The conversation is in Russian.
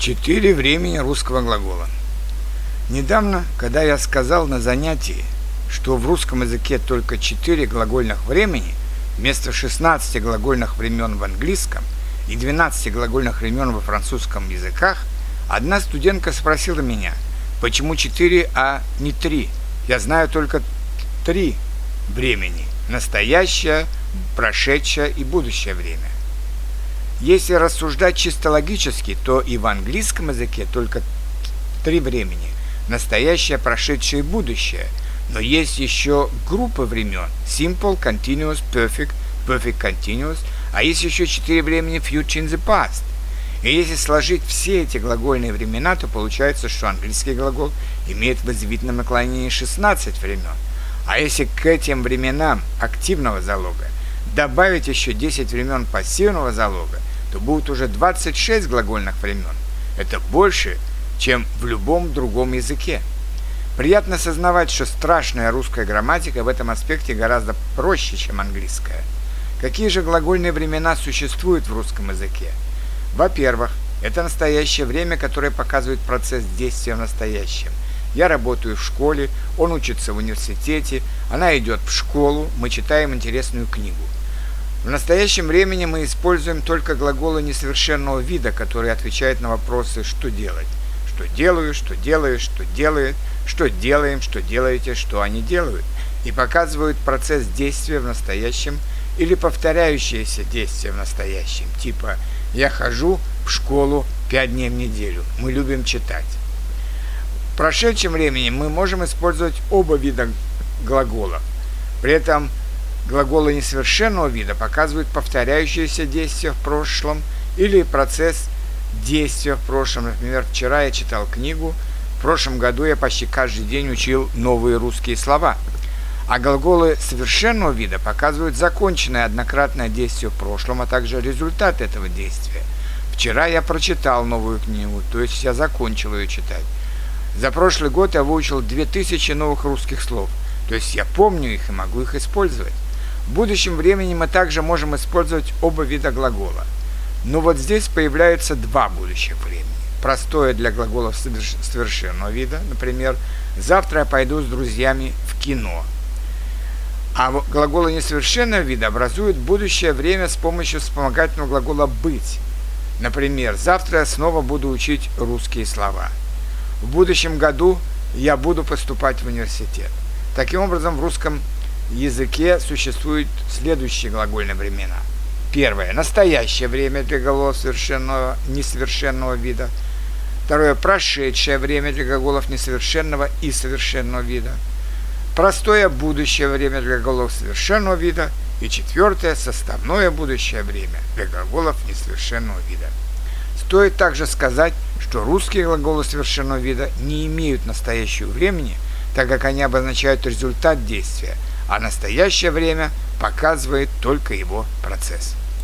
Четыре времени русского глагола. Недавно, когда я сказал на занятии, что в русском языке только четыре глагольных времени вместо 16 глагольных времен в английском и 12 глагольных времен во французском языках, одна студентка спросила меня, почему четыре, а не три? Я знаю только три времени – настоящее, прошедшее и будущее время. Если рассуждать чисто логически, то и в английском языке только три времени – настоящее, прошедшее и будущее. Но есть еще группы времен – simple, continuous, perfect, perfect continuous, а есть еще четыре времени future in the past. И если сложить все эти глагольные времена, то получается, что английский глагол имеет в извительном наклонении 16 времен. А если к этим временам активного залога добавить еще 10 времен пассивного залога, то будет уже 26 глагольных времен. Это больше, чем в любом другом языке. Приятно осознавать, что страшная русская грамматика в этом аспекте гораздо проще, чем английская. Какие же глагольные времена существуют в русском языке? Во-первых, это настоящее время, которое показывает процесс действия в настоящем. Я работаю в школе, он учится в университете, она идет в школу, мы читаем интересную книгу – в настоящем времени мы используем только глаголы несовершенного вида, которые отвечают на вопросы «что делать?», «что делаю?», «что делаешь?», «что делает?», «что делаем?», «что делаете?», «что они делают?», и показывают процесс действия в настоящем или повторяющиеся действия в настоящем, типа «я хожу в школу пять дней в неделю, мы любим читать». В прошедшем времени мы можем использовать оба вида глагола. При этом глаголы несовершенного вида показывают повторяющиеся действия в прошлом или процесс действия в прошлом. Например, вчера я читал книгу, в прошлом году я почти каждый день учил новые русские слова. А глаголы совершенного вида показывают законченное однократное действие в прошлом, а также результат этого действия. Вчера я прочитал новую книгу, то есть я закончил ее читать. За прошлый год я выучил 2000 новых русских слов, то есть я помню их и могу их использовать. В будущем времени мы также можем использовать оба вида глагола. Но вот здесь появляются два будущих времени. Простое для глаголов совершенного вида, например, «завтра я пойду с друзьями в кино». А глаголы несовершенного вида образуют будущее время с помощью вспомогательного глагола «быть». Например, «завтра я снова буду учить русские слова». В будущем году я буду поступать в университет. Таким образом, в русском языке существуют следующие глагольные времена. Первое – настоящее время для глаголов совершенного, несовершенного вида. Второе – прошедшее время для глаголов несовершенного и совершенного вида. Простое будущее время для глаголов совершенного вида. И четвертое – составное будущее время для глаголов несовершенного вида. Стоит также сказать, что русские глаголы совершенного вида не имеют настоящего времени, так как они обозначают результат действия – а настоящее время показывает только его процесс.